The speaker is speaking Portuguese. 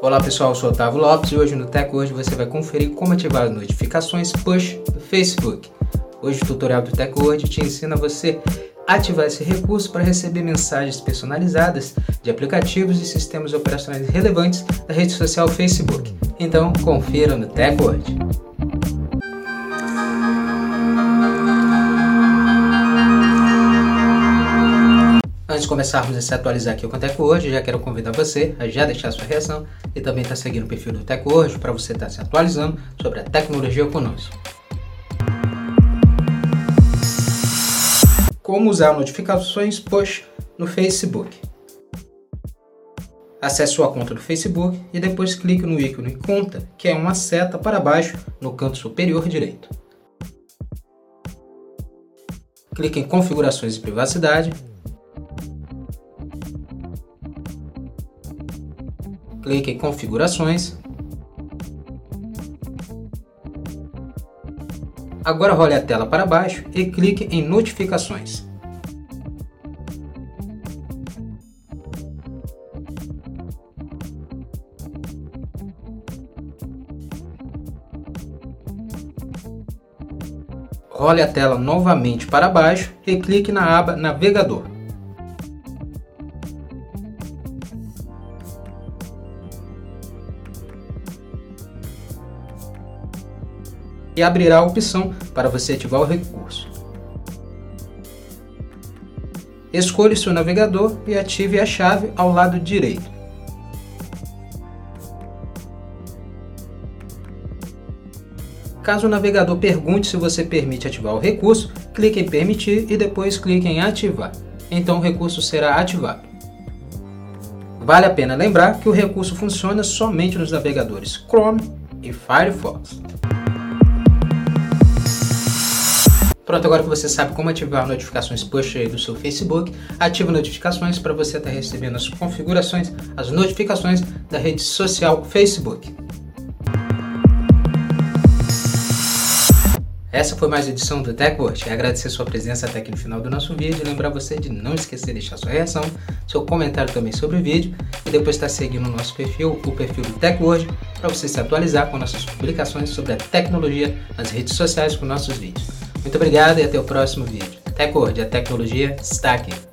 Olá pessoal, eu sou Otávio Lopes e hoje no Tech Hoje você vai conferir como ativar as notificações push do Facebook. Hoje o tutorial do Tech Hoje te ensina você ativar esse recurso para receber mensagens personalizadas de aplicativos e sistemas operacionais relevantes da rede social Facebook. Então confira no Tech Hoje. Antes de começarmos a se atualizar aqui o Teco Hoje, já quero convidar você a já deixar sua reação e também estar tá seguindo o perfil do Teco Hoje para você estar tá se atualizando sobre a tecnologia conosco. Como usar notificações push no Facebook. Acesse sua conta do Facebook e depois clique no ícone Conta, que é uma seta para baixo no canto superior direito. Clique em Configurações e Privacidade clique em Configurações. Agora role a tela para baixo e clique em Notificações. Role a tela novamente para baixo e clique na aba Navegador. E abrirá a opção para você ativar o recurso. Escolha seu navegador e ative a chave ao lado direito. Caso o navegador pergunte se você permite ativar o recurso, clique em Permitir e depois clique em Ativar. Então o recurso será ativado. Vale a pena lembrar que o recurso funciona somente nos navegadores Chrome e Firefox. Pronto, agora que você sabe como ativar notificações push aí do seu Facebook, ative notificações para você estar tá recebendo as configurações, as notificações da rede social Facebook. Essa foi mais uma edição do TechWatch. Agradecer sua presença até aqui no final do nosso vídeo. Lembrar você de não esquecer de deixar sua reação, seu comentário também sobre o vídeo e depois estar seguindo o nosso perfil, o perfil do TechWatch, para você se atualizar com nossas publicações sobre a tecnologia nas redes sociais com nossos vídeos. Muito obrigado e até o próximo vídeo. TechWord, a tecnologia está aqui.